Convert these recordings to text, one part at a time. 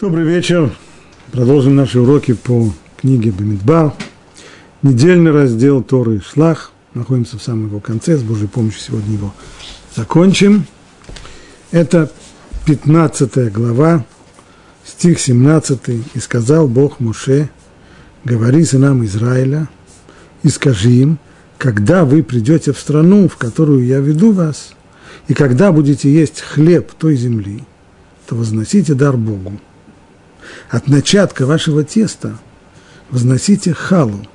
Добрый вечер. Продолжим наши уроки по книге Бамидбар. Недельный раздел Торы Шлах. Находимся в самом его конце. С Божьей помощью сегодня его закончим. Это 15 глава, стих 17. «И сказал Бог Муше, говори сынам Израиля, и скажи им, когда вы придете в страну, в которую я веду вас, и когда будете есть хлеб той земли, то возносите дар Богу. От начатка вашего теста возносите халу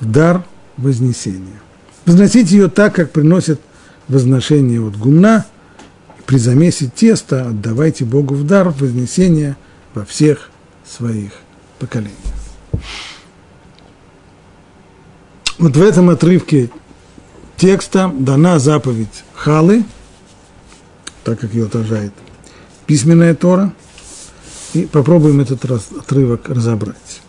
в дар вознесения. Возносите ее так, как приносит возношение от гумна. При замесе теста отдавайте Богу в дар вознесения во всех своих поколениях. Вот в этом отрывке текста дана заповедь Халы, так как ее отражает письменная Тора, и попробуем этот раз, отрывок разобрать.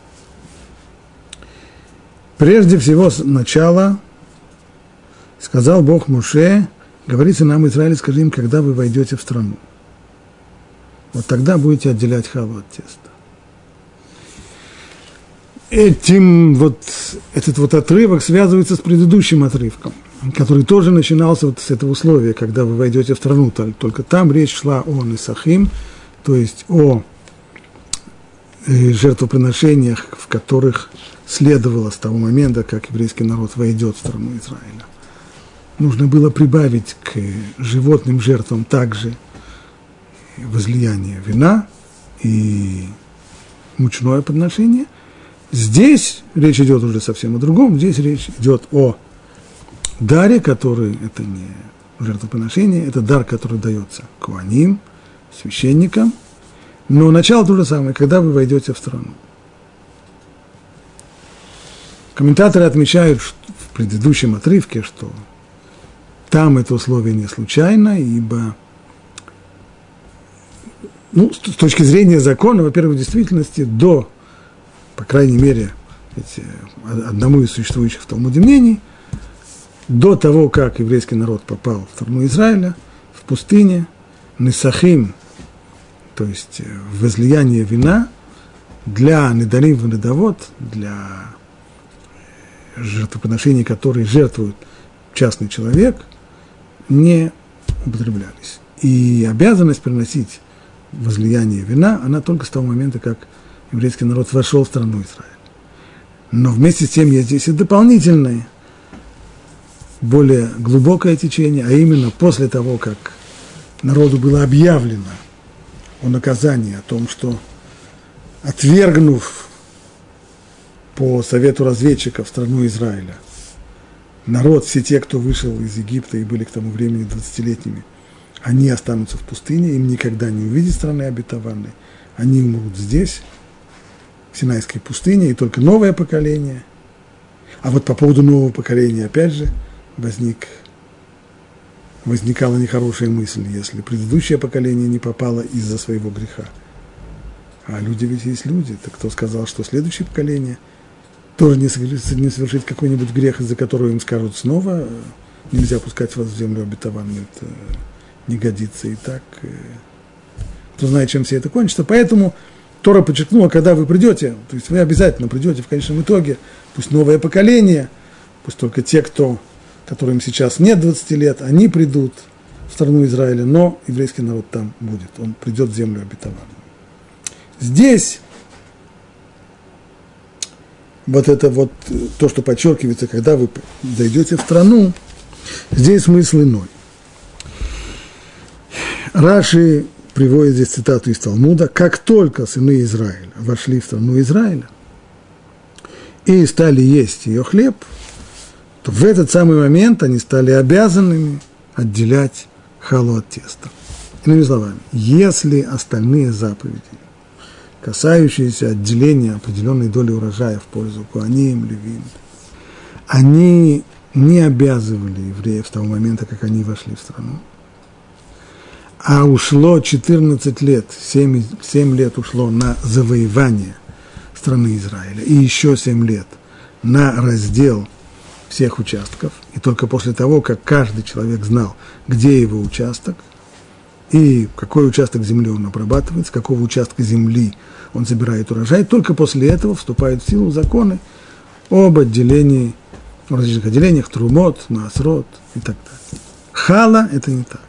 Прежде всего, сначала сказал Бог Муше, говорится нам, Израиль, скажи им, когда вы войдете в страну. Вот тогда будете отделять халу от теста этим вот, этот вот отрывок связывается с предыдущим отрывком, который тоже начинался вот с этого условия, когда вы войдете в страну, только там речь шла о Несахим, то есть о жертвоприношениях, в которых следовало с того момента, как еврейский народ войдет в страну Израиля. Нужно было прибавить к животным жертвам также возлияние вина и мучное подношение – Здесь речь идет уже совсем о другом. Здесь речь идет о даре, который, это не жертвоприношение, это дар, который дается куаним, священникам. Но начало то же самое, когда вы войдете в страну. Комментаторы отмечают в предыдущем отрывке, что там это условие не случайно, ибо ну, с точки зрения закона, во-первых, в действительности до по крайней мере, эти, одному из существующих в Талмуде мнений, до того, как еврейский народ попал в страну Израиля, в пустыне, Несахим, то есть э, возлияние вина, для Недарим и Недовод, для э, жертвоприношений, которые жертвует частный человек, не употреблялись. И обязанность приносить возлияние вина, она только с того момента, как еврейский народ вошел в страну Израиля. Но вместе с тем есть здесь и дополнительное, более глубокое течение, а именно после того, как народу было объявлено о наказании, о том, что отвергнув по совету разведчиков страну Израиля, народ, все те, кто вышел из Египта и были к тому времени 20-летними, они останутся в пустыне, им никогда не увидеть страны обетованной, они умрут здесь, Синайской пустыне, и только новое поколение. А вот по поводу нового поколения, опять же, возник, возникала нехорошая мысль, если предыдущее поколение не попало из-за своего греха. А люди ведь есть люди. Так кто сказал, что следующее поколение тоже не совершит, какой-нибудь грех, из-за которого им скажут снова, нельзя пускать вас в землю обетованную, это не годится и так. Э, кто знает, чем все это кончится. Поэтому Тора подчеркнула, когда вы придете, то есть вы обязательно придете в конечном итоге, пусть новое поколение, пусть только те, кто, которым сейчас нет 20 лет, они придут в страну Израиля, но еврейский народ там будет, он придет в землю обетованную. Здесь вот это вот то, что подчеркивается, когда вы зайдете в страну, здесь смысл иной. Раши приводит здесь цитату из Талмуда, как только сыны Израиля вошли в страну Израиля и стали есть ее хлеб, то в этот самый момент они стали обязанными отделять халу от теста. Иными словами, если остальные заповеди, касающиеся отделения определенной доли урожая в пользу Куаним, Левин, они не обязывали евреев с того момента, как они вошли в страну, а ушло 14 лет, 7, 7 лет ушло на завоевание страны Израиля, и еще 7 лет на раздел всех участков, и только после того, как каждый человек знал, где его участок, и какой участок земли он обрабатывает, с какого участка земли он забирает урожай, только после этого вступают в силу законы об отделении, о различных отделениях, трумот, насрот и так далее. Хала – это не так.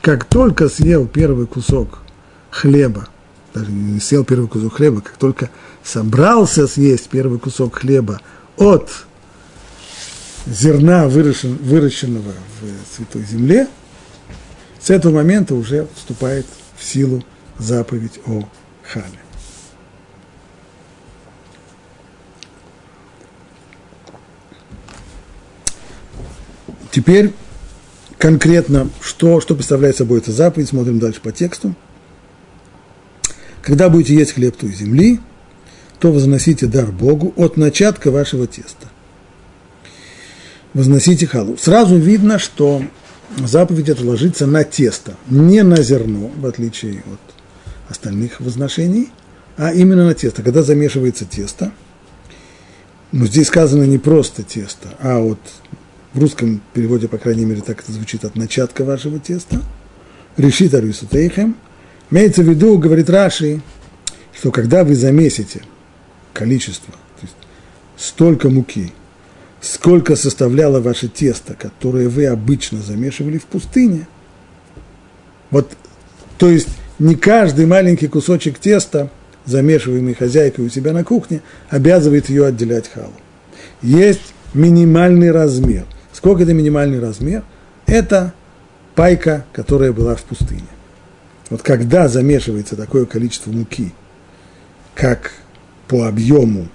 Как только съел первый кусок хлеба, даже не съел первый кусок хлеба, как только собрался съесть первый кусок хлеба от зерна, выращенного в Святой Земле, с этого момента уже вступает в силу заповедь о Хале. Теперь конкретно, что, что представляет собой эта заповедь, смотрим дальше по тексту. Когда будете есть хлеб той земли, то возносите дар Богу от начатка вашего теста. Возносите халу. Сразу видно, что заповедь это ложится на тесто, не на зерно, в отличие от остальных возношений, а именно на тесто. Когда замешивается тесто, ну, здесь сказано не просто тесто, а вот в русском переводе, по крайней мере, так это звучит от начатка вашего теста. Решит Арисутейхем. Имеется в виду, говорит Раши, что когда вы замесите количество, то есть столько муки, сколько составляло ваше тесто, которое вы обычно замешивали в пустыне, вот, то есть не каждый маленький кусочек теста, замешиваемый хозяйкой у себя на кухне, обязывает ее отделять халу. Есть минимальный размер. Сколько это минимальный размер? Это пайка, которая была в пустыне. Вот когда замешивается такое количество муки, как по объему,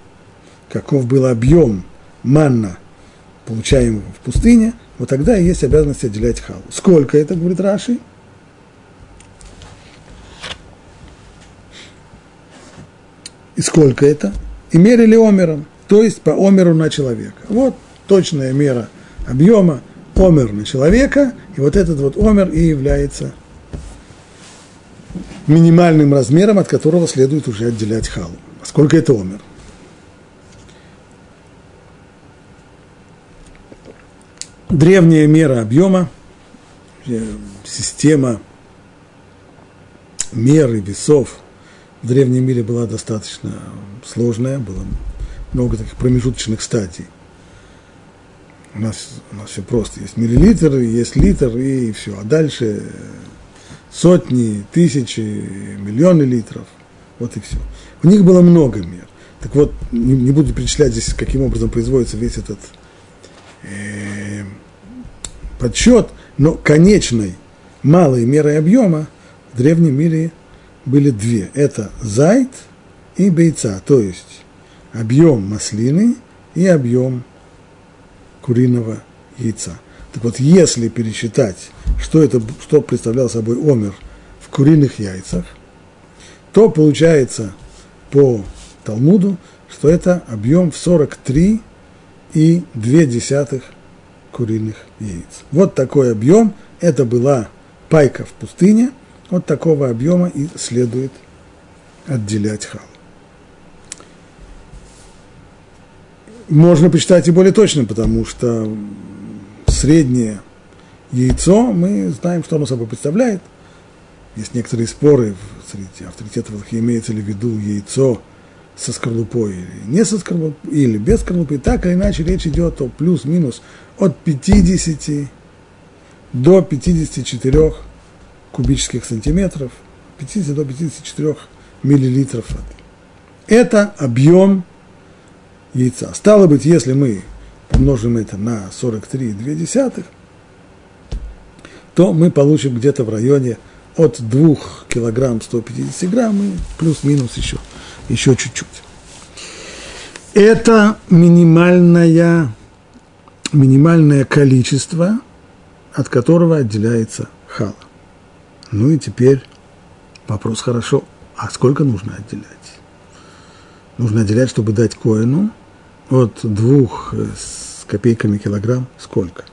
каков был объем манна, получаемого в пустыне, вот тогда и есть обязанность отделять халу. Сколько это, говорит Раши? И сколько это? И мерили омером, то есть по омеру на человека. Вот точная мера объема, омер на человека, и вот этот вот омер и является минимальным размером, от которого следует уже отделять халу. А сколько это омер? Древняя мера объема, э, система меры весов в древнем мире была достаточно сложная, было много таких промежуточных стадий – у нас, у нас все просто. Есть миллилитр, есть литр и все. А дальше сотни, тысячи, миллионы литров. Вот и все. У них было много мер. Так вот, не, не буду перечислять здесь, каким образом производится весь этот э, подсчет, но конечной малой мерой объема в древнем мире были две. Это зайт и бейца, то есть объем маслины и объем куриного яйца. Так вот, если пересчитать, что, это, что представлял собой омер в куриных яйцах, то получается по Талмуду, что это объем в 43 и 2 десятых куриных яиц. Вот такой объем, это была пайка в пустыне, вот такого объема и следует отделять хал. можно посчитать и более точно, потому что среднее яйцо, мы знаем, что оно собой представляет. Есть некоторые споры среди авторитетов, имеется ли в виду яйцо со скорлупой или не со скорлупой, или без скорлупы. Так или иначе речь идет о плюс-минус от 50 до 54 кубических сантиметров, 50 до 54 миллилитров воды. Это объем яйца. Стало быть, если мы помножим это на 43,2, то мы получим где-то в районе от 2 килограмм 150 грамм и плюс-минус еще, еще чуть-чуть. Это минимальное, минимальное количество, от которого отделяется хала. Ну и теперь вопрос хорошо, а сколько нужно отделять? Нужно отделять, чтобы дать коину – от двух э, с копейками килограмм сколько.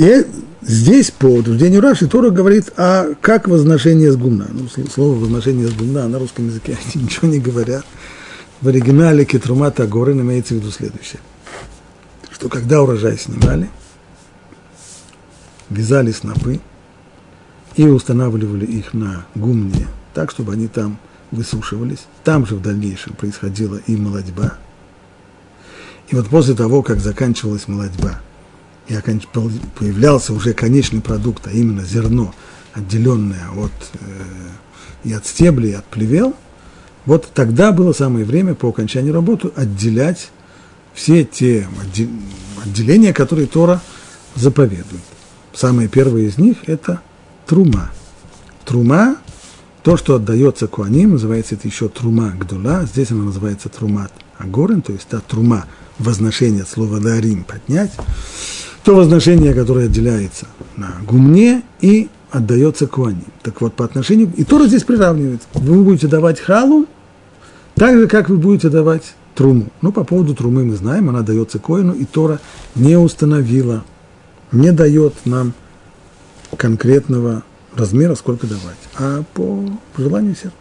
И здесь по утверждению Раши Тора говорит, а как возношение с гумна? Ну, слово возношение с гумна на русском языке ничего не говорят. В оригинале Кетрумата Горин имеется в виду следующее. Что когда урожай снимали, вязали снопы, и устанавливали их на гумне, так, чтобы они там высушивались. Там же в дальнейшем происходила и молодьба. И вот после того, как заканчивалась молодьба, и появлялся уже конечный продукт, а именно зерно, отделенное от, э, и от стеблей, и от плевел, вот тогда было самое время по окончании работы отделять все те отделения, которые Тора заповедует. Самое первое из них – это трума. Трума – то, что отдается куаним, называется это еще трума гдула, здесь она называется трумат агорен, то есть та трума возношение от слова дарим – поднять, то возношение, которое отделяется на гумне и отдается куаним. Так вот, по отношению, и Тора здесь приравнивает. Вы будете давать халу, так же, как вы будете давать труму. Ну, по поводу трумы мы знаем, она дается коину, и Тора не установила, не дает нам конкретного размера, сколько давать, а по желанию сердца.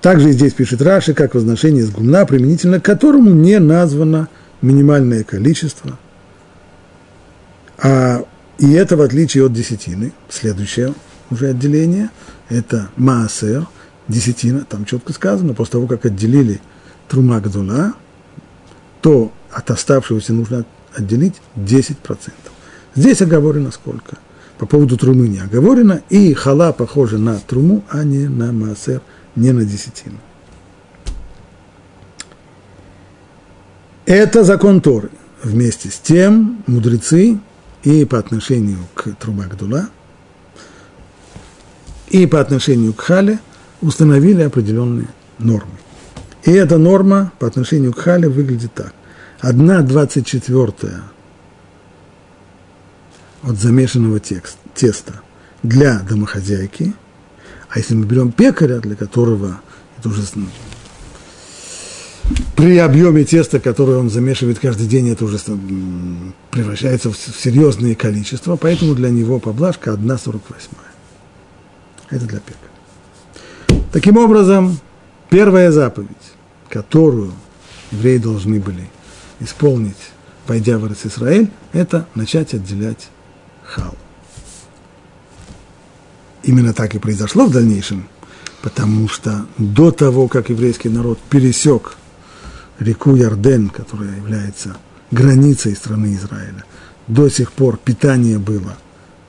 Также здесь пишет Раши, как возношение из гумна, применительно к которому не названо минимальное количество. А, и это в отличие от десятины. Следующее уже отделение – это маасер, десятина. Там четко сказано, после того, как отделили трума гдула, то от оставшегося нужно отделить 10%. Здесь оговорено сколько? По поводу трумы не оговорено, и хала похожа на труму, а не на маасер, не на десятину. Это закон Торы. Вместе с тем мудрецы и по отношению к труба Гдула, и по отношению к Хале установили определенные нормы. И эта норма по отношению к Хале выглядит так. Одна двадцать четвертая от замешанного текст, теста для домохозяйки, а если мы берем пекаря, для которого это уже при объеме теста, которое он замешивает каждый день, это уже превращается в серьезные количества, поэтому для него поблажка 1,48. Это для пекаря. Таким образом, первая заповедь, которую евреи должны были исполнить, пойдя в Израиль, это начать отделять хал. Именно так и произошло в дальнейшем, потому что до того, как еврейский народ пересек реку Ярден, которая является границей страны Израиля, до сих пор питание было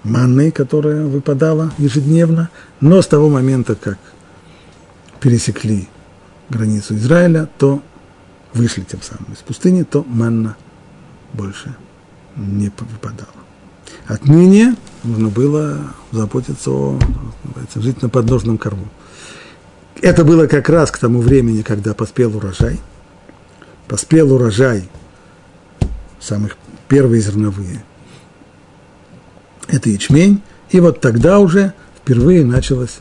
манной, которая выпадала ежедневно, но с того момента, как пересекли границу Израиля, то вышли тем самым из пустыни, то манна больше не выпадала. Отныне нужно было заботиться о, жить на подножном корму. Это было как раз к тому времени, когда поспел урожай. Поспел урожай самых первые зерновые. Это ячмень. И вот тогда уже впервые началось,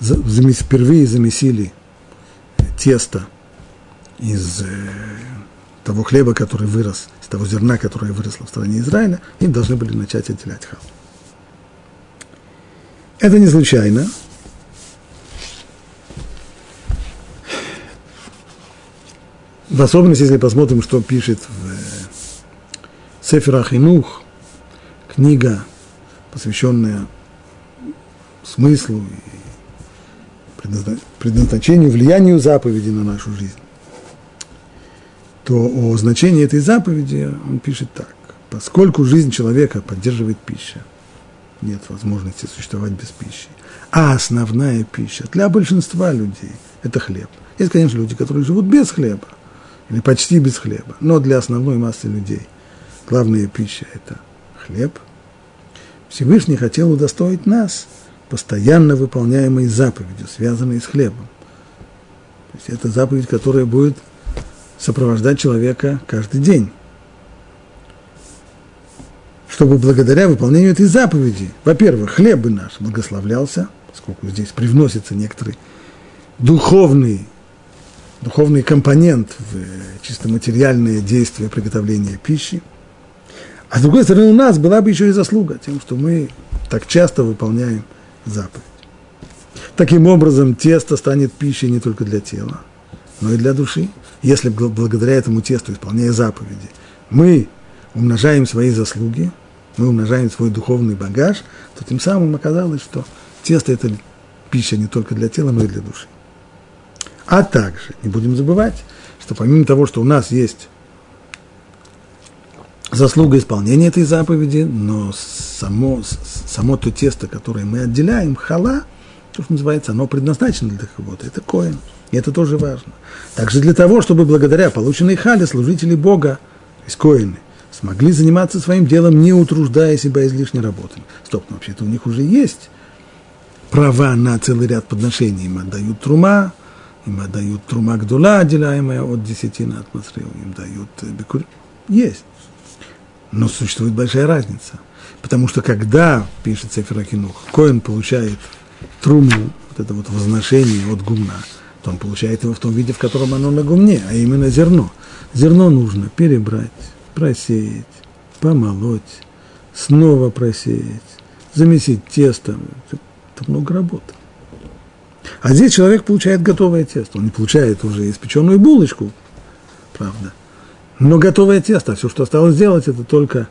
впервые замесили тесто из э, того хлеба, который вырос, из того зерна, которое выросло в стране Израиля, им должны были начать отделять хал. Это не случайно. В особенности, если посмотрим, что пишет в э, Сефер Ахинух, книга, посвященная смыслу и предназначению, влиянию заповеди на нашу жизнь то о значении этой заповеди он пишет так. Поскольку жизнь человека поддерживает пища, нет возможности существовать без пищи. А основная пища для большинства людей – это хлеб. Есть, конечно, люди, которые живут без хлеба, или почти без хлеба, но для основной массы людей главная пища – это хлеб. Всевышний хотел удостоить нас постоянно выполняемой заповедью, связанной с хлебом. То есть это заповедь, которая будет – сопровождать человека каждый день. Чтобы благодаря выполнению этой заповеди, во-первых, хлеб бы наш благословлялся, поскольку здесь привносится некоторый духовный, духовный компонент в чисто материальное действие приготовления пищи. А с другой стороны, у нас была бы еще и заслуга тем, что мы так часто выполняем заповедь. Таким образом, тесто станет пищей не только для тела, но и для души если благодаря этому тесту, исполняя заповеди, мы умножаем свои заслуги, мы умножаем свой духовный багаж, то тем самым оказалось, что тесто – это пища не только для тела, но и для души. А также не будем забывать, что помимо того, что у нас есть заслуга исполнения этой заповеди, но само, само то тесто, которое мы отделяем, хала, то, что называется, оно предназначено для кого-то, это коин. И это тоже важно. Также для того, чтобы благодаря полученной хале служители Бога, то есть коины, смогли заниматься своим делом, не утруждая себя излишней работой. Стоп, но вообще-то у них уже есть права на целый ряд подношений. Им отдают трума, им отдают трума гдула, отделяемая от десятины от Масрил, им дают э, бекур. Есть. Но существует большая разница. Потому что когда, пишет Сеферакинух, Коин получает труму, вот это вот возношение от гумна, то он получает его в том виде, в котором оно на гумне, а именно зерно. Зерно нужно перебрать, просеять, помолоть, снова просеять, замесить тесто. Это много работы. А здесь человек получает готовое тесто. Он не получает уже испеченную булочку, правда. Но готовое тесто, а все, что осталось сделать, это только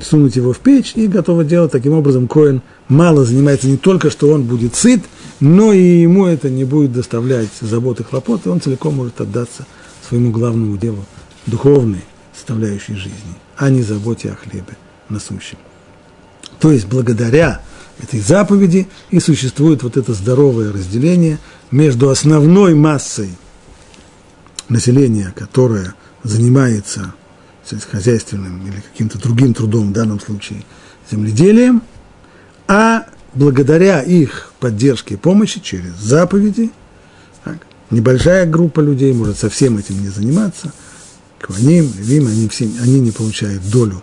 сунуть его в печь и готово делать. Таким образом, Коин мало занимается не только, что он будет сыт, но и ему это не будет доставлять забот и хлопот, и он целиком может отдаться своему главному делу, духовной составляющей жизни, а не заботе о хлебе насущем. То есть, благодаря этой заповеди и существует вот это здоровое разделение между основной массой населения, которое занимается сельскохозяйственным или каким-то другим трудом, в данном случае земледелием, а благодаря их поддержке и помощи через заповеди, так, небольшая группа людей может совсем этим не заниматься, Кваним, Левим, они, все, они не получают долю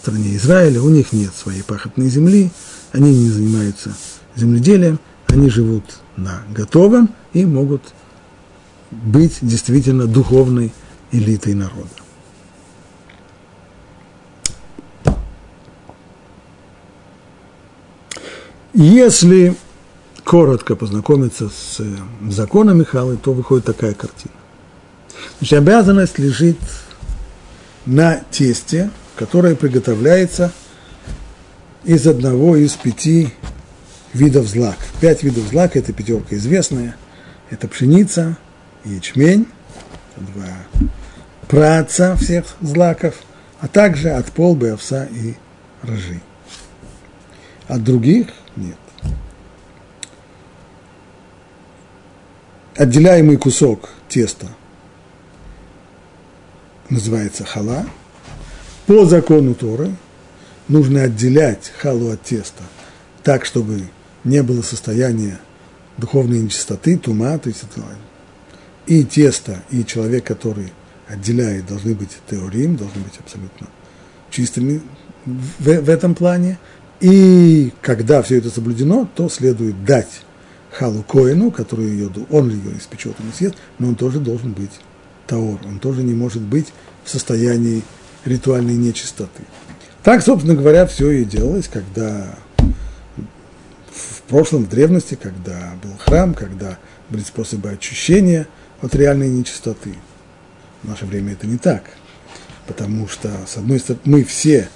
в стране Израиля, у них нет своей пахотной земли, они не занимаются земледелием, они живут на готовом и могут быть действительно духовной элитой народа. Если коротко познакомиться с э, законами Халы, то выходит такая картина. Значит, обязанность лежит на тесте, которое приготовляется из одного из пяти видов злак. Пять видов злак, это пятерка известная. Это пшеница, ячмень, два праца всех злаков, а также от полбы, овса и рожи. От других нет. Отделяемый кусок теста называется хала. По закону Торы нужно отделять халу от теста так, чтобы не было состояния духовной нечистоты, тума, то есть это, и тесто, и человек, который отделяет, должны быть теорим, должны быть абсолютно чистыми в, в этом плане. И когда все это соблюдено, то следует дать халу коину, который ее, он ее испечет не съест, но он тоже должен быть таор, он тоже не может быть в состоянии ритуальной нечистоты. Так, собственно говоря, все и делалось, когда в прошлом, в древности, когда был храм, когда были способы очищения от реальной нечистоты. В наше время это не так, потому что, с одной стороны, мы все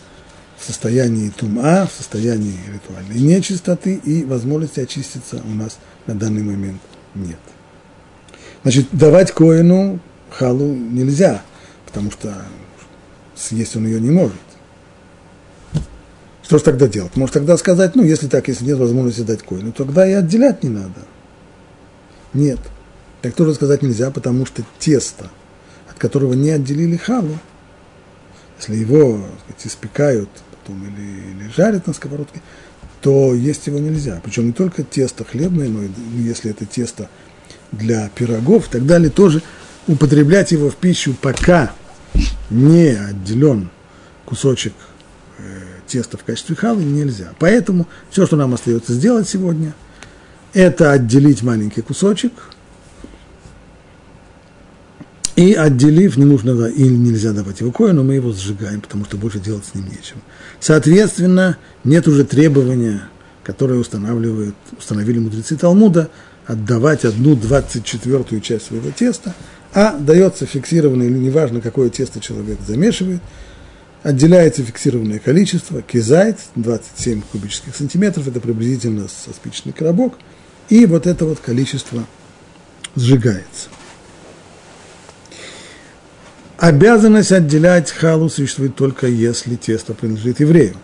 в состоянии тума, в состоянии ритуальной нечистоты, и возможности очиститься у нас на данный момент нет. Значит, давать коину халу нельзя, потому что съесть он ее не может. Что же тогда делать? Может тогда сказать, ну, если так, если нет возможности дать коину, тогда и отделять не надо. Нет. Так тоже сказать нельзя, потому что тесто, от которого не отделили халу, если его сказать, испекают потом или, или жарят на сковородке, то есть его нельзя. Причем не только тесто хлебное, но и ну, если это тесто для пирогов и так далее, тоже употреблять его в пищу, пока не отделен кусочек теста в качестве халы нельзя. Поэтому все, что нам остается сделать сегодня, это отделить маленький кусочек, и отделив, не нужно или нельзя давать его кое, но мы его сжигаем, потому что больше делать с ним нечего. Соответственно, нет уже требования, которые устанавливают, установили мудрецы Талмуда, отдавать одну двадцать четвертую часть своего теста, а дается фиксированное, или неважно, какое тесто человек замешивает – отделяется фиксированное количество, кизайт, 27 кубических сантиметров, это приблизительно со спичный коробок, и вот это вот количество сжигается. Обязанность отделять халу существует только если тесто принадлежит еврею.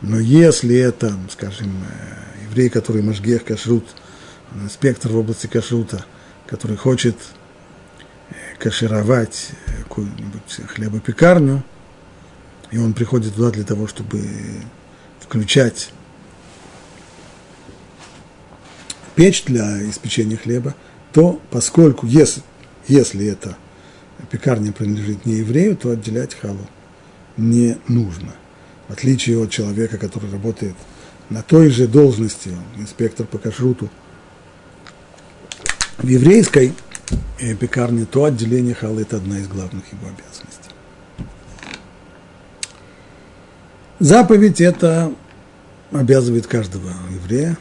Но если это, скажем, э, еврей, который Машгех Кашрут, инспектор в области кашрута, который хочет э, кашировать какую-нибудь хлебопекарню, и он приходит туда для того, чтобы включать печь для испечения хлеба, то поскольку, если, если это пекарня принадлежит не еврею, то отделять халу не нужно. В отличие от человека, который работает на той же должности, инспектор по кашруту, в еврейской пекарне, то отделение халы – это одна из главных его обязанностей. Заповедь это обязывает каждого еврея.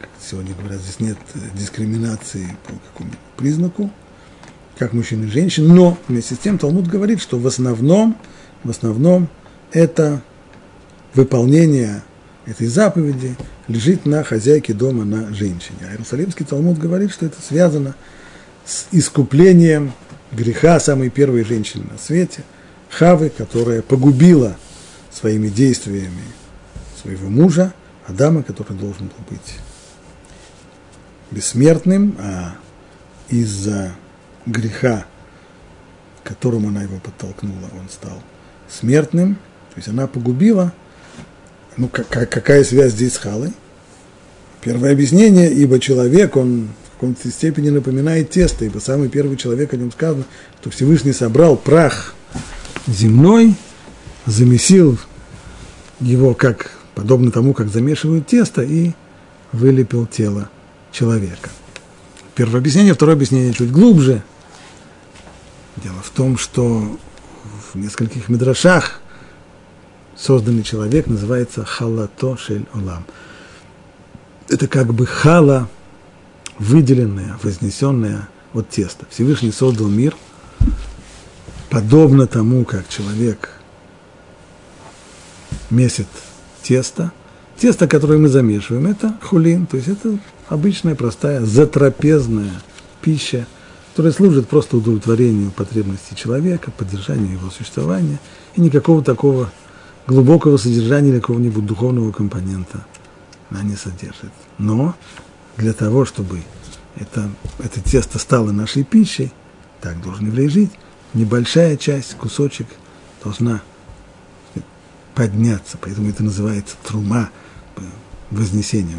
Как сегодня говорят, здесь нет дискриминации по какому признаку, как мужчин и женщин, но вместе с тем Талмуд говорит, что в основном, в основном это выполнение этой заповеди лежит на хозяйке дома, на женщине. А Иерусалимский Талмуд говорит, что это связано с искуплением греха самой первой женщины на свете, Хавы, которая погубила своими действиями своего мужа, Адама, который должен был быть бессмертным, а из-за греха, которому она его подтолкнула, он стал смертным. То есть она погубила. Ну, какая связь здесь с Халой? Первое объяснение, ибо человек, он в какой-то степени напоминает тесто, ибо самый первый человек, о нем сказано, что Всевышний собрал прах земной, замесил его как, подобно тому, как замешивают тесто, и вылепил тело человека. Первое объяснение, второе объяснение чуть глубже. Дело в том, что в нескольких мидрашах созданный человек называется халато шель олам. Это как бы хала, выделенная, вознесенная от теста. Всевышний создал мир, подобно тому, как человек месит тесто. Тесто, которое мы замешиваем, это хулин, то есть это обычная, простая, затрапезная пища, которая служит просто удовлетворению потребностей человека, поддержанию его существования, и никакого такого глубокого содержания или какого-нибудь духовного компонента она не содержит. Но для того, чтобы это, это тесто стало нашей пищей, так должен еврей жить, небольшая часть, кусочек должна подняться, поэтому это называется трума, вознесение.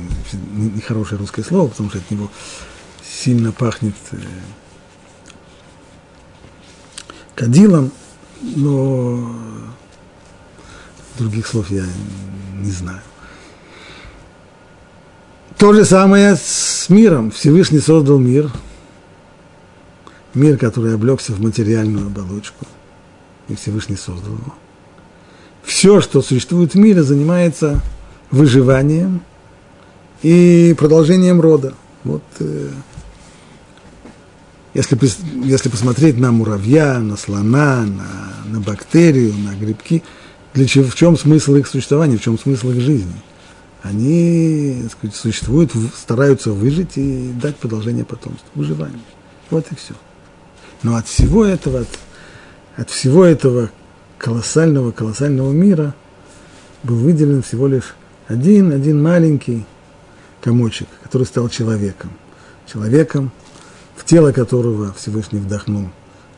Нехорошее русское слово, потому что от него сильно пахнет э, кадилом, но других слов я не знаю. То же самое с миром. Всевышний создал мир – мир, который облегся в материальную оболочку, и Всевышний создал его. Все, что существует в мире, занимается выживанием и продолжением рода. Вот э, если, если посмотреть на муравья, на слона, на, на бактерию, на грибки, для чего, в чем смысл их существования, в чем смысл их жизни? Они сказать, существуют, стараются выжить и дать продолжение потомству, выживанию. Вот и все. Но от всего этого, от, от всего этого колоссального, колоссального мира был выделен всего лишь один, один маленький комочек, который стал человеком. Человеком, в тело которого Всевышний вдохнул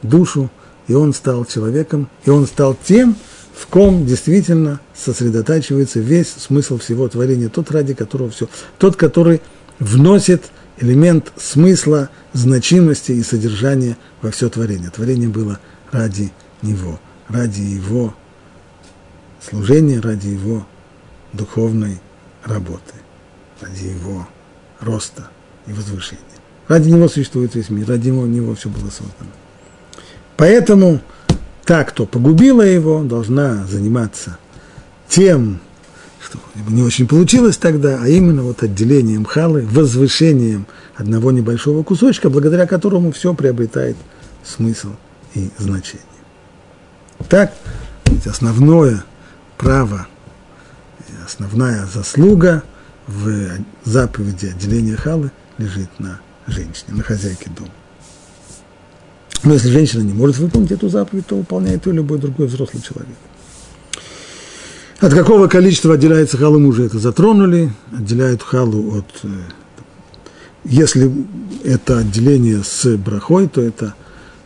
душу, и он стал человеком, и он стал тем, в ком действительно сосредотачивается весь смысл всего творения, тот, ради которого все, тот, который вносит элемент смысла, значимости и содержания во все творение. Творение было ради него, ради его служения, ради его духовной работы, ради его роста и возвышения. Ради него существует весь мир, ради него, него все было создано. Поэтому та, кто погубила его, должна заниматься тем, что не очень получилось тогда, а именно вот отделением халы, возвышением одного небольшого кусочка, благодаря которому все приобретает смысл и значение. Так, основное право, основная заслуга в заповеди отделения халы лежит на женщине, на хозяйке дома. Но если женщина не может выполнить эту заповедь, то выполняет ее любой другой взрослый человек. От какого количества отделяется халу, мы уже это затронули. Отделяют халу от... Э, если это отделение с брахой, то это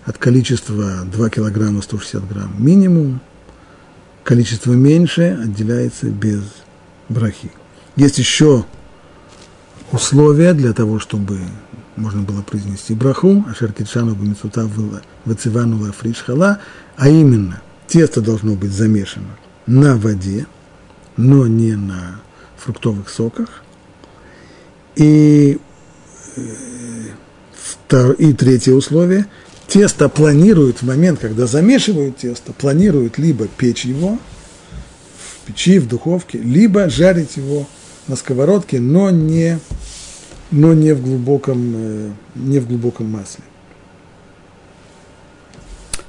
от количества 2 килограмма 160 грамм минимум. Количество меньше отделяется без брахи. Есть еще условия для того, чтобы можно было произнести браху, ашер китшану бамицута вациванула фришхала, а именно тесто должно быть замешано на воде, но не на фруктовых соках. И, э, и третье условие – тесто планируют в момент, когда замешивают тесто, планируют либо печь его в печи, в духовке, либо жарить его на сковородке, но не, но не, в, глубоком, э, не в глубоком масле.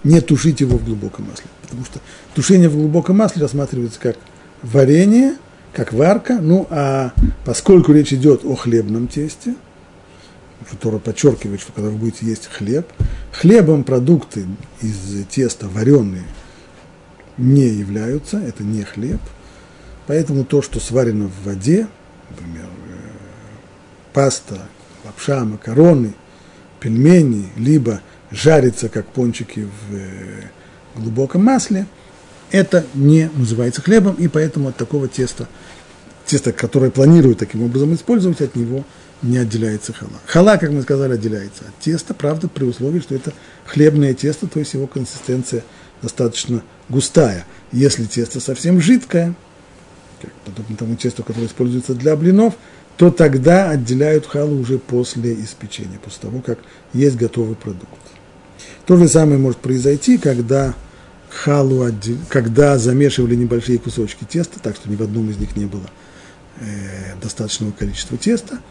Не тушить его в глубоком масле. Потому что тушение в глубоком масле рассматривается как варенье, как варка. Ну, а поскольку речь идет о хлебном тесте – Тора подчеркивает, что когда вы будете есть хлеб, хлебом продукты из теста вареные не являются, это не хлеб. Поэтому то, что сварено в воде, например, паста, лапша, макароны, пельмени, либо жарится, как пончики в э, глубоком масле, это не называется хлебом, и поэтому от такого теста, теста, которое планируют таким образом использовать, от него не отделяется хала. Хала, как мы сказали, отделяется от теста, правда, при условии, что это хлебное тесто, то есть его консистенция достаточно густая. Если тесто совсем жидкое, подобно тому тесту, которое используется для блинов, то тогда отделяют халу уже после испечения, после того, как есть готовый продукт. То же самое может произойти, когда халу, когда замешивали небольшие кусочки теста, так что ни в одном из них не было э, достаточного количества теста –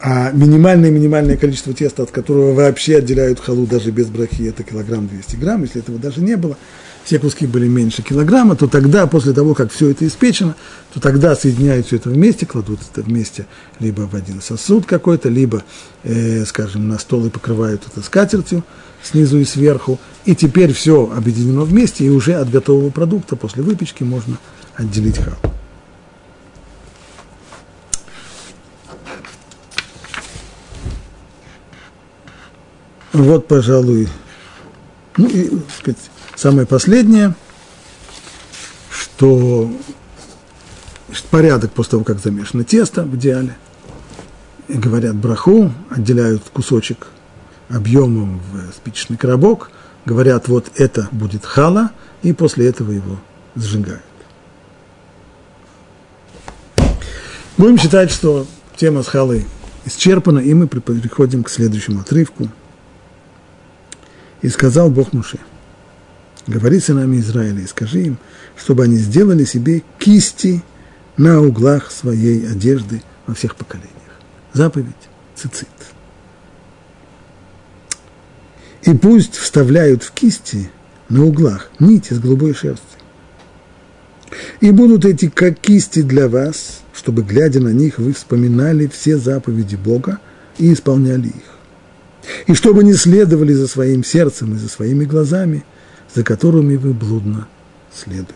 а минимальное-минимальное количество теста, от которого вообще отделяют халу даже без брахи, это килограмм 200 грамм, если этого даже не было, все куски были меньше килограмма, то тогда, после того, как все это испечено, то тогда соединяют все это вместе, кладут это вместе либо в один сосуд какой-то, либо, э, скажем, на стол и покрывают это скатертью снизу и сверху, и теперь все объединено вместе, и уже от готового продукта после выпечки можно отделить халу. Вот, пожалуй, ну и, так сказать, самое последнее, что порядок после того, как замешано тесто в идеале, говорят браху, отделяют кусочек объемом в спичечный коробок, говорят, вот это будет хала, и после этого его сжигают. Будем считать, что тема с халой исчерпана, и мы переходим к следующему отрывку – и сказал Бог Муше, говори сынами Израиля и скажи им, чтобы они сделали себе кисти на углах своей одежды во всех поколениях. Заповедь цицит. И пусть вставляют в кисти на углах нить из голубой шерсти. И будут эти как кисти для вас, чтобы, глядя на них, вы вспоминали все заповеди Бога и исполняли их и чтобы не следовали за своим сердцем и за своими глазами, за которыми вы блудно следуете.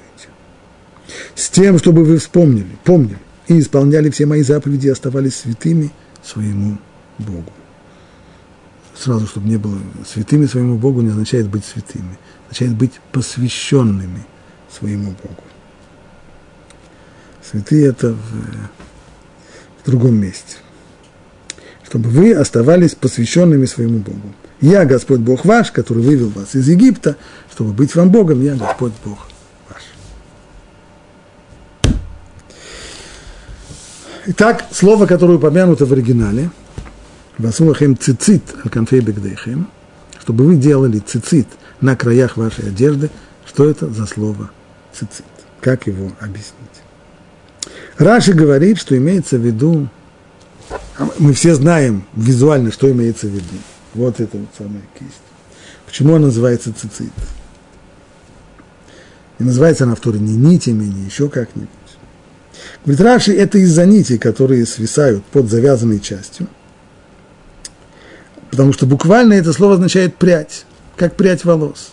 С тем, чтобы вы вспомнили, помнили и исполняли все мои заповеди и оставались святыми своему Богу. Сразу, чтобы не было святыми своему Богу, не означает быть святыми, означает быть посвященными своему Богу. Святые это в, в другом месте – чтобы вы оставались посвященными своему Богу. Я Господь Бог ваш, который вывел вас из Египта, чтобы быть вам Богом, я Господь Бог ваш. Итак, слово, которое упомянуто в оригинале, «Васулахем цицит бегдейхем», чтобы вы делали цицит на краях вашей одежды, что это за слово цицит? Как его объяснить? Раши говорит, что имеется в виду мы все знаем визуально, что имеется в виду. Вот это вот самая кисть. Почему она называется цицит? И называется она в Торе не нитями, не еще как-нибудь. Говорит, Раши это из-за нитей, которые свисают под завязанной частью. Потому что буквально это слово означает прядь, как прядь волос.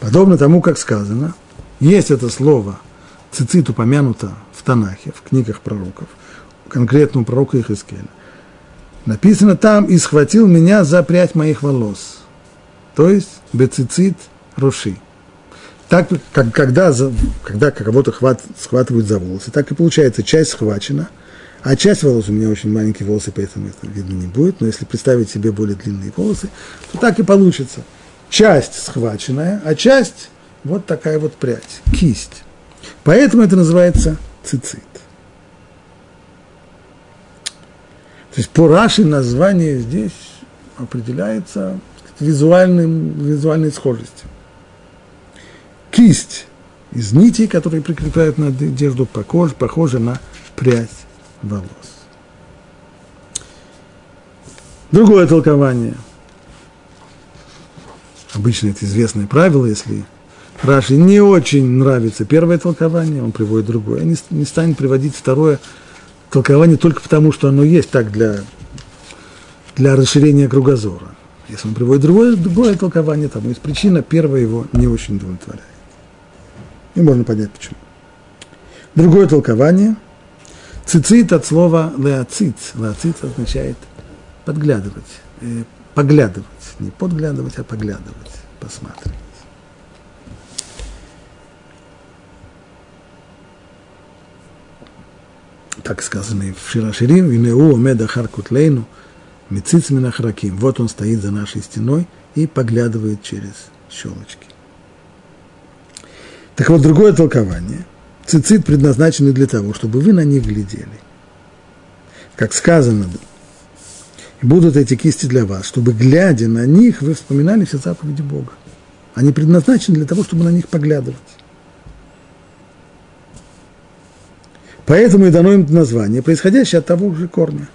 Подобно тому, как сказано, есть это слово, цицит упомянуто в Танахе, в книгах пророков, конкретно у пророка Ихискеля. Написано там, и схватил меня за прядь моих волос. То есть, бецицит руши. Так, как, когда, когда кого-то хват, схватывают за волосы, так и получается, часть схвачена, а часть волос, у меня очень маленькие волосы, поэтому это видно не будет, но если представить себе более длинные волосы, то так и получится. Часть схваченная, а часть вот такая вот прядь, кисть. Поэтому это называется цицит. То есть по Раши название здесь определяется визуальным, визуальной схожестью. Кисть из нитей, которые прикрепляют на одежду, похожа, похожа на прядь волос. Другое толкование. Обычно это известное правило, если Раши не очень нравится первое толкование, он приводит другое. Не, не станет приводить второе толкование только потому, что оно есть так для, для расширения кругозора. Если он приводит другое, другое толкование, там есть причина, первое его не очень удовлетворяет. И можно понять почему. Другое толкование. Цицит от слова леоцит. Леоцит означает подглядывать, э, поглядывать. Не подглядывать, а поглядывать, посматривать. Так сказано в Широширим, «Винеу омеда харкутлейну, мициц минахраким». Вот он стоит за нашей стеной и поглядывает через щелочки. Так вот, другое толкование. Цицит предназначены для того, чтобы вы на них глядели. Как сказано, будут эти кисти для вас, чтобы, глядя на них, вы вспоминали все заповеди Бога. Они предназначены для того, чтобы на них поглядывать. Поэтому и дано им название, происходящее от того же корня.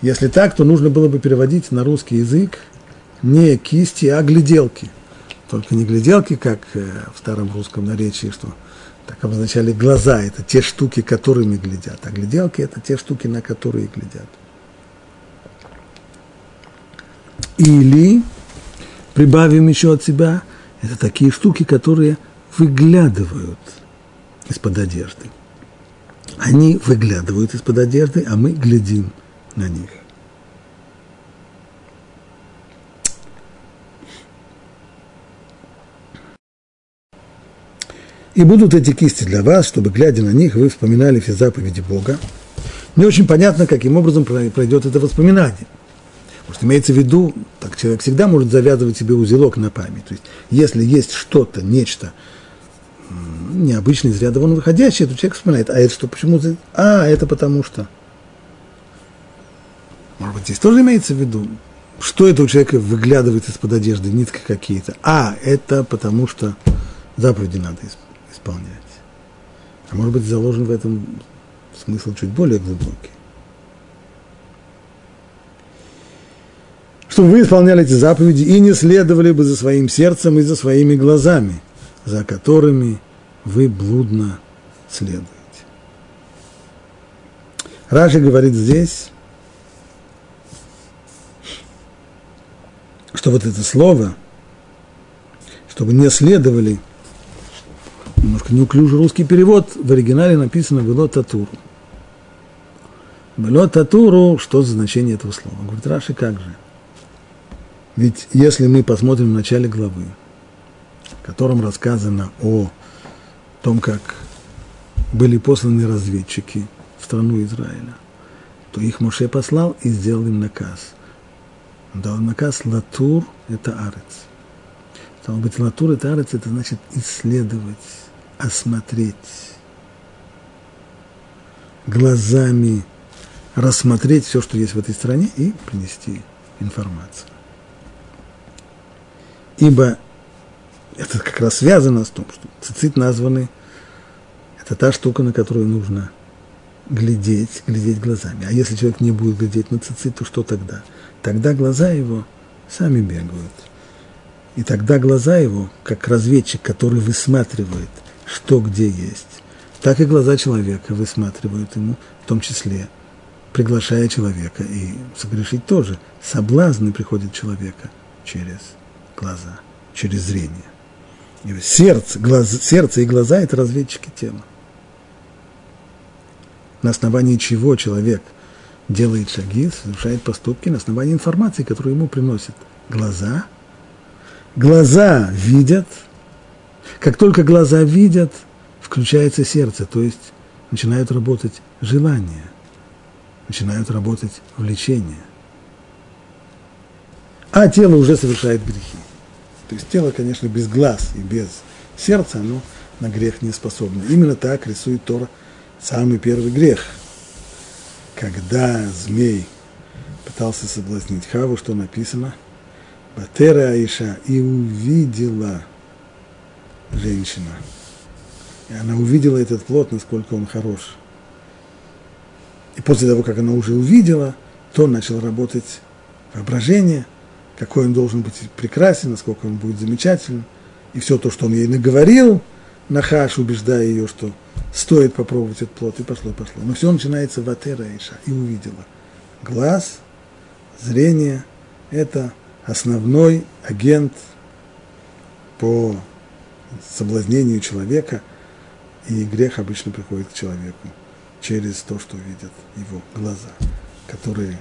Если так, то нужно было бы переводить на русский язык не кисти, а гляделки. Только не гляделки, как э, в старом русском наречии, что так обозначали глаза, это те штуки, которыми глядят, а гляделки – это те штуки, на которые глядят. Или, прибавим еще от себя, это такие штуки, которые выглядывают из-под одежды. Они выглядывают из-под одежды, а мы глядим на них. И будут эти кисти для вас, чтобы, глядя на них, вы вспоминали все заповеди Бога. Не очень понятно, каким образом пройдет это воспоминание. Может, имеется в виду, так человек всегда может завязывать себе узелок на память. То есть, если есть что-то, нечто, необычно из ряда вон выходящее, то человек вспоминает, а это что, почему? А, это потому что. Может быть, здесь тоже имеется в виду, что это у человека выглядывает из-под одежды, нитки какие-то. А, это потому что заповеди надо исполнять. А может быть, заложен в этом смысл чуть более глубокий. Чтобы вы исполняли эти заповеди и не следовали бы за своим сердцем и за своими глазами, за которыми вы блудно следуете. Раши говорит здесь, что вот это слово, чтобы не следовали, немножко неуклюжий русский перевод, в оригинале написано «было татуру». «Было татуру» – что за значение этого слова? Говорит Раши, как же? Ведь если мы посмотрим в начале главы, в котором рассказано о том, как были посланы разведчики в страну Израиля, то их Моше послал и сделал им наказ. Дал наказ Латур – это арец. Стало быть, Латур – это арец, это значит исследовать, осмотреть, глазами рассмотреть все, что есть в этой стране, и принести информацию. Ибо это как раз связано с тем, что цицит названы, это та штука, на которую нужно глядеть, глядеть глазами. А если человек не будет глядеть на цицит, то что тогда? Тогда глаза его сами бегают. И тогда глаза его, как разведчик, который высматривает, что где есть, так и глаза человека высматривают ему, в том числе, приглашая человека. И согрешить тоже. Соблазны приходят человека через глаза, через зрение. Сердце, глаз, сердце и глаза – это разведчики тела. На основании чего человек делает шаги, совершает поступки, на основании информации, которую ему приносят глаза. Глаза видят. Как только глаза видят, включается сердце, то есть начинают работать желания, начинают работать влечения. А тело уже совершает грехи. То есть тело, конечно, без глаз и без сердца, оно на грех не способно. Именно так рисует Тора самый первый грех. Когда змей пытался соблазнить Хаву, что написано? Батера Аиша и увидела женщина. И она увидела этот плод, насколько он хорош. И после того, как она уже увидела, то начал работать воображение – какой он должен быть прекрасен, насколько он будет замечательным. И все то, что он ей наговорил, Нахаш, убеждая ее, что стоит попробовать этот плод, и пошло, пошло. Но все начинается в Атера и увидела. Глаз, зрение – это основной агент по соблазнению человека, и грех обычно приходит к человеку через то, что видят его глаза, которые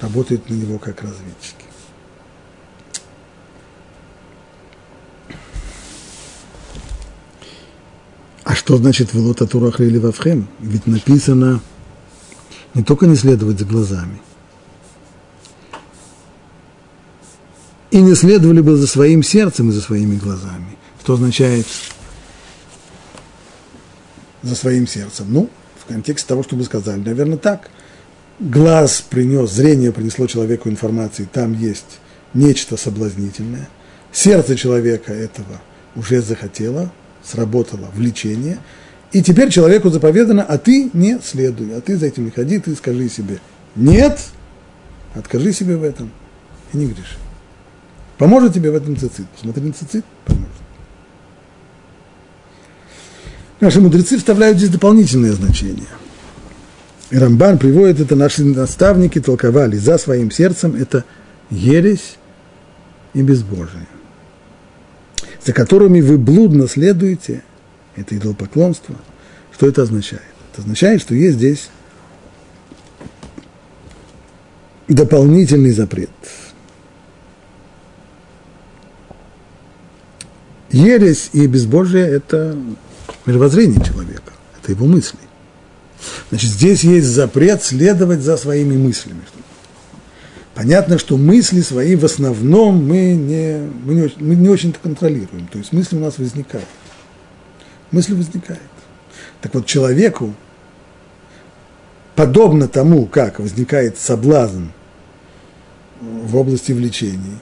работают на него как разведчики. А что значит «Велота Турах или Вавхем»? Ведь написано не только не следовать за глазами, и не следовали бы за своим сердцем и за своими глазами. Что означает за своим сердцем? Ну, в контексте того, что вы сказали, наверное, так. Глаз принес, зрение принесло человеку информации, там есть нечто соблазнительное. Сердце человека этого уже захотело, сработало влечение, и теперь человеку заповедано, а ты не следуй, а ты за этим не ходи, ты скажи себе «нет», откажи себе в этом и не греши. Поможет тебе в этом цицит. Посмотри на цицит, поможет. Наши мудрецы вставляют здесь дополнительные значения. И Рамбан приводит это, наши наставники толковали за своим сердцем, это ересь и безбожие за которыми вы блудно следуете, это идолопоклонство, что это означает? Это означает, что есть здесь дополнительный запрет. Ересь и безбожие – это мировоззрение человека, это его мысли. Значит, здесь есть запрет следовать за своими мыслями. Понятно, что мысли свои в основном мы не, мы не, мы не очень-то контролируем. То есть мысли у нас возникают. Мысли возникают. Так вот, человеку, подобно тому, как возникает соблазн в области влечений,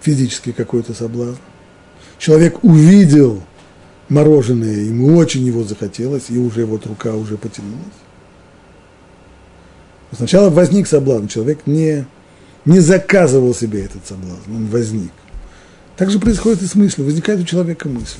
физический какой-то соблазн, человек увидел мороженое, ему очень его захотелось, и уже вот рука уже потянулась. Сначала возник соблазн, человек не не заказывал себе этот соблазн, он возник. Так же происходит и с мыслью, возникает у человека мысль.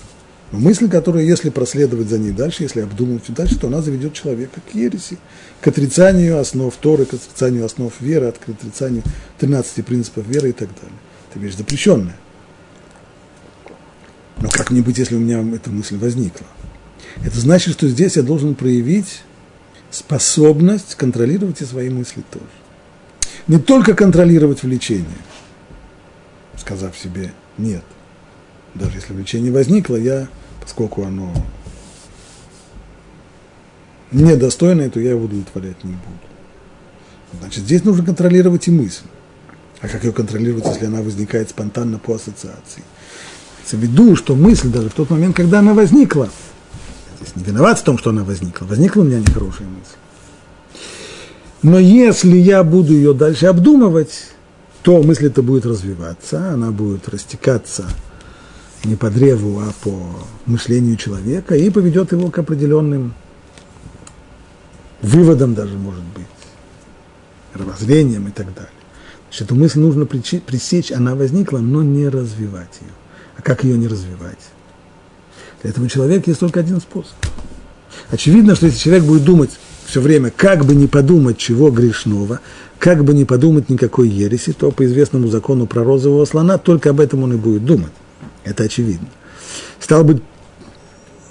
Но мысль, которая, если проследовать за ней дальше, если обдумывать дальше, то она заведет человека к ереси, к отрицанию основ Торы, к отрицанию основ веры, к отрицанию 13 принципов веры и так далее. Это вещь запрещенная. Но как мне быть, если у меня эта мысль возникла? Это значит, что здесь я должен проявить способность контролировать и свои мысли тоже не только контролировать влечение, сказав себе «нет». Даже если влечение возникло, я, поскольку оно недостойное, то я его удовлетворять не буду. Значит, здесь нужно контролировать и мысль. А как ее контролировать, если она возникает спонтанно по ассоциации? В виду, что мысль даже в тот момент, когда она возникла, здесь не виноват в том, что она возникла, возникла у меня нехорошая мысль. Но если я буду ее дальше обдумывать, то мысль эта будет развиваться, она будет растекаться не по древу, а по мышлению человека и поведет его к определенным выводам даже, может быть, мировоззрением и так далее. Значит, эту мысль нужно пресечь, она возникла, но не развивать ее. А как ее не развивать? Для этого человека есть только один способ. Очевидно, что если человек будет думать все время, как бы не подумать чего грешного, как бы не подумать никакой ереси, то по известному закону про розового слона только об этом он и будет думать. Это очевидно. Стало быть,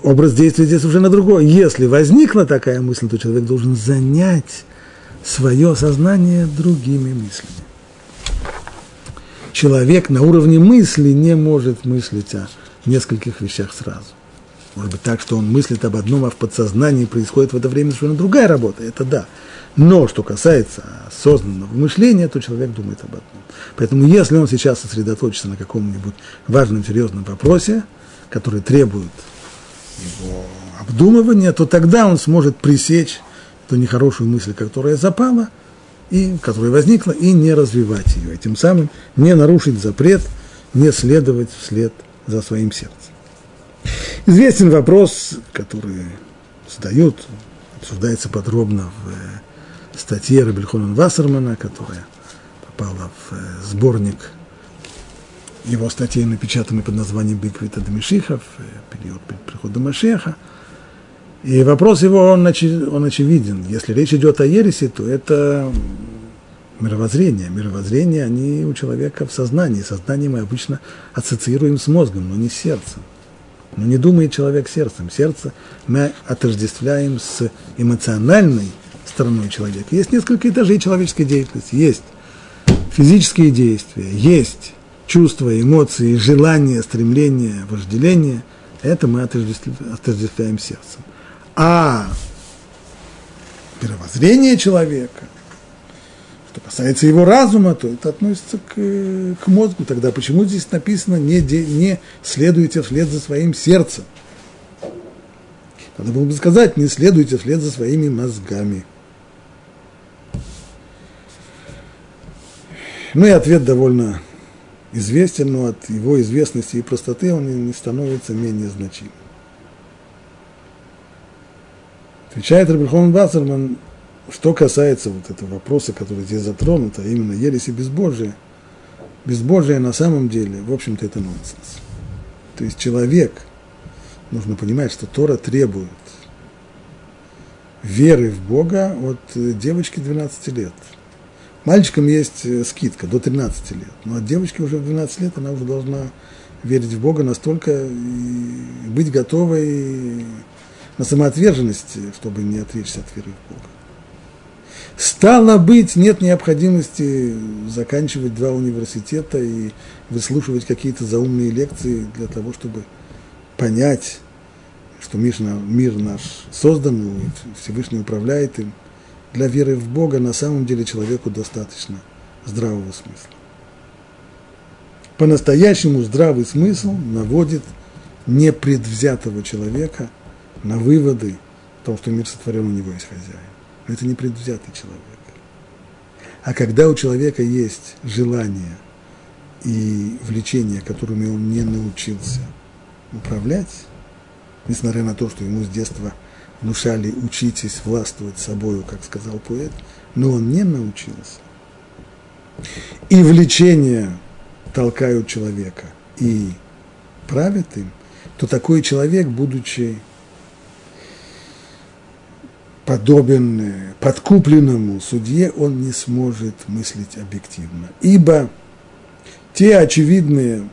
образ действия здесь уже на другой. Если возникла такая мысль, то человек должен занять свое сознание другими мыслями. Человек на уровне мысли не может мыслить о нескольких вещах сразу. Может быть так, что он мыслит об одном, а в подсознании происходит в это время совершенно другая работа, это да. Но что касается осознанного мышления, то человек думает об одном. Поэтому если он сейчас сосредоточится на каком-нибудь важном, серьезном вопросе, который требует его обдумывания, то тогда он сможет пресечь эту нехорошую мысль, которая запала, и, которая возникла, и не развивать ее. И тем самым не нарушить запрет, не следовать вслед за своим сердцем. Известен вопрос, который задают, обсуждается подробно в э, статье Рабельхонен Вассермана, которая попала в э, сборник его статей, напечатанный под названием «Биквита Дамишихов», э, период прихода Машеха. И вопрос его, он, очи, он очевиден. Если речь идет о ереси, то это мировоззрение. Мировоззрение, они у человека в сознании. Сознание мы обычно ассоциируем с мозгом, но не с сердцем. Но не думает человек сердцем. Сердце мы отождествляем с эмоциональной стороной человека. Есть несколько этажей человеческой деятельности. Есть физические действия, есть чувства, эмоции, желания, стремления, вожделения. Это мы отождествляем сердцем. А мировоззрение человека, что касается его разума, то это относится к, к мозгу. Тогда почему здесь написано не, не следуйте вслед за своим сердцем? Надо было бы сказать, не следуйте вслед за своими мозгами. Ну и ответ довольно известен, но от его известности и простоты он не становится менее значимым. Отвечает Рабихон Вассерман, что касается вот этого вопроса, который здесь затронут, а именно ересь и безбожие, безбожие на самом деле, в общем-то, это нонсенс. То есть человек, нужно понимать, что Тора требует веры в Бога от девочки 12 лет. Мальчикам есть э, скидка до 13 лет, но от девочки уже в 12 лет она уже должна верить в Бога настолько и быть готовой на самоотверженности, чтобы не отречься от веры в Бога. Стало быть, нет необходимости заканчивать два университета и выслушивать какие-то заумные лекции для того, чтобы понять, что мир, мир наш создан, и Всевышний управляет им. Для веры в Бога на самом деле человеку достаточно здравого смысла. По-настоящему здравый смысл наводит непредвзятого человека на выводы о том, что мир сотворен, у него есть хозяин это не предвзятый человек. А когда у человека есть желание и влечение, которыми он не научился управлять, несмотря на то, что ему с детства внушали учитесь властвовать собою, как сказал поэт, но он не научился. И влечения толкают человека и правят им, то такой человек, будучи подобен э, подкупленному судье, он не сможет мыслить объективно. Ибо те очевидные,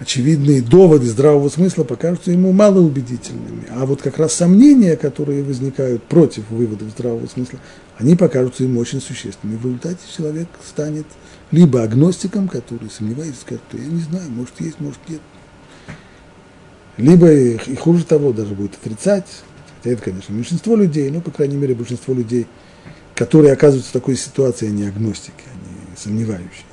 очевидные доводы здравого смысла покажутся ему малоубедительными. А вот как раз сомнения, которые возникают против выводов здравого смысла, они покажутся ему очень существенными. В результате человек станет либо агностиком, который сомневается, скажет, я не знаю, может есть, может нет. Либо и хуже того, даже будет отрицать, Хотя это, конечно, меньшинство людей, но, по крайней мере, большинство людей, которые оказываются в такой ситуации, они агностики, они сомневающиеся.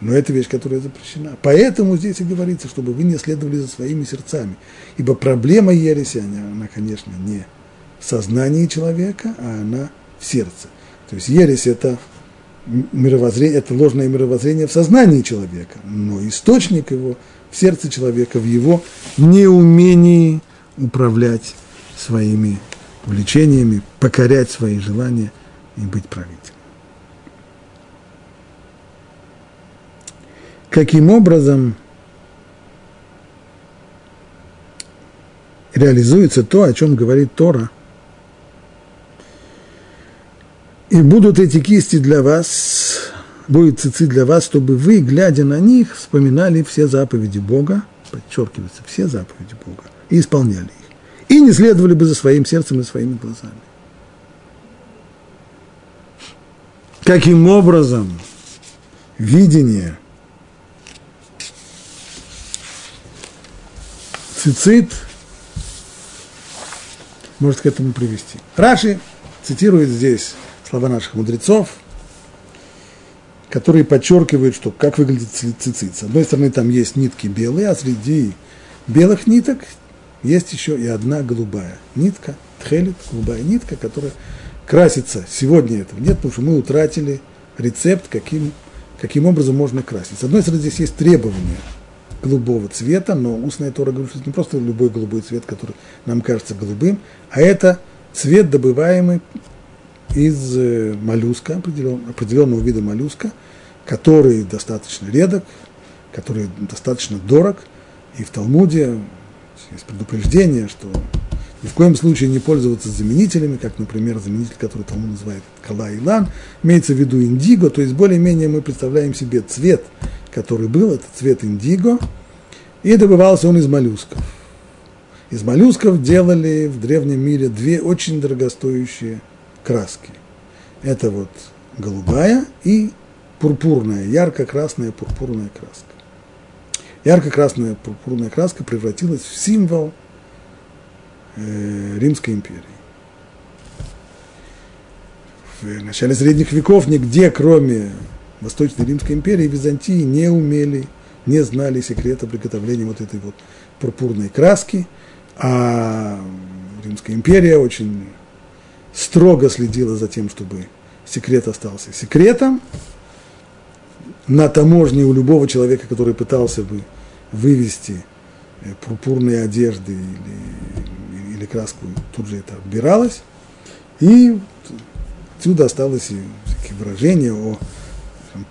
Но это вещь, которая запрещена. Поэтому здесь и говорится, чтобы вы не следовали за своими сердцами. Ибо проблема ереси, она, она конечно, не в сознании человека, а она в сердце. То есть ересь – это мировоззрение, это ложное мировоззрение в сознании человека, но источник его в сердце человека, в его неумении управлять своими увлечениями, покорять свои желания и быть правителем. каким образом реализуется то, о чем говорит Тора. И будут эти кисти для вас, будет цицит для вас, чтобы вы, глядя на них, вспоминали все заповеди Бога, подчеркивается, все заповеди Бога, и исполняли их. И не следовали бы за своим сердцем и своими глазами. Каким образом видение цицит может к этому привести. Раши цитирует здесь слова наших мудрецов, которые подчеркивают, что как выглядит цицит. С одной стороны, там есть нитки белые, а среди белых ниток есть еще и одна голубая нитка, тхелит, голубая нитка, которая красится. Сегодня этого нет, потому что мы утратили рецепт, каким, каким образом можно красить. С одной стороны, здесь есть требования голубого цвета, но устная Тора говорит, что это не просто любой голубой цвет, который нам кажется голубым, а это цвет, добываемый из э, моллюска, определенного, определенного вида моллюска, который достаточно редок, который достаточно дорог, и в Талмуде есть предупреждение, что ни в коем случае не пользоваться заменителями, как, например, заменитель, который Талмуд называет кала и лан, имеется в виду индиго, то есть более-менее мы представляем себе цвет, который был, это цвет индиго, и добывался он из моллюсков. Из моллюсков делали в древнем мире две очень дорогостоящие краски. Это вот голубая и пурпурная, ярко-красная пурпурная краска. Ярко-красная пурпурная краска превратилась в символ э, Римской империи. В начале средних веков нигде, кроме Восточной Римской империи, Византии не умели, не знали секрета приготовления вот этой вот пурпурной краски, а Римская империя очень строго следила за тем, чтобы секрет остался секретом. На таможне у любого человека, который пытался бы вывести э, пурпурные одежды или, или краску, тут же это отбиралось. И отсюда осталось и такие выражения о